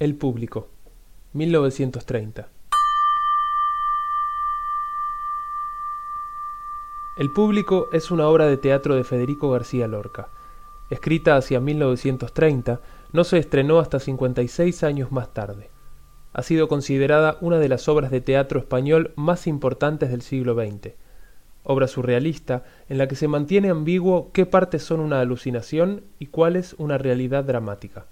El público, 1930. El público es una obra de teatro de Federico García Lorca. Escrita hacia 1930, no se estrenó hasta 56 años más tarde. Ha sido considerada una de las obras de teatro español más importantes del siglo XX. Obra surrealista en la que se mantiene ambiguo qué partes son una alucinación y cuáles una realidad dramática.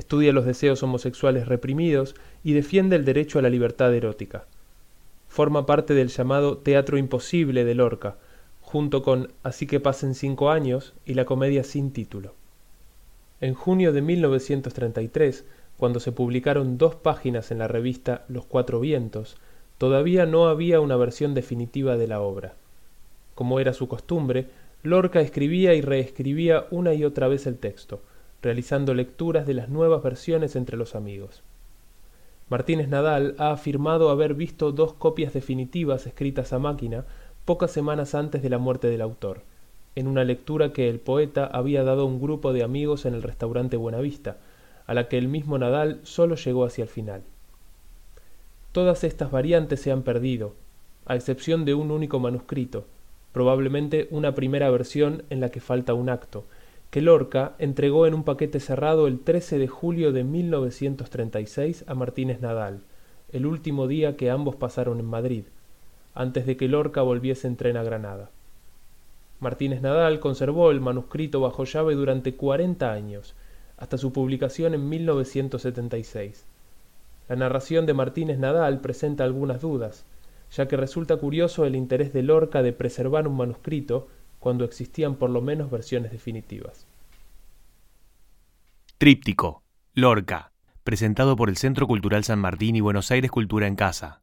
Estudia los deseos homosexuales reprimidos y defiende el derecho a la libertad erótica. Forma parte del llamado teatro imposible de Lorca, junto con Así que pasen cinco años y la comedia sin título. En junio de 1933, cuando se publicaron dos páginas en la revista Los Cuatro Vientos, todavía no había una versión definitiva de la obra. Como era su costumbre, Lorca escribía y reescribía una y otra vez el texto, realizando lecturas de las nuevas versiones entre los amigos. Martínez Nadal ha afirmado haber visto dos copias definitivas escritas a máquina pocas semanas antes de la muerte del autor, en una lectura que el poeta había dado a un grupo de amigos en el restaurante Buenavista, a la que el mismo Nadal solo llegó hacia el final. Todas estas variantes se han perdido, a excepción de un único manuscrito, probablemente una primera versión en la que falta un acto, que Lorca entregó en un paquete cerrado el 13 de julio de 1936 a Martínez Nadal, el último día que ambos pasaron en Madrid, antes de que Lorca volviese en tren a Granada. Martínez Nadal conservó el manuscrito bajo llave durante cuarenta años, hasta su publicación en 1976. La narración de Martínez Nadal presenta algunas dudas, ya que resulta curioso el interés de Lorca de preservar un manuscrito cuando existían por lo menos versiones definitivas. Tríptico, Lorca, presentado por el Centro Cultural San Martín y Buenos Aires Cultura en Casa.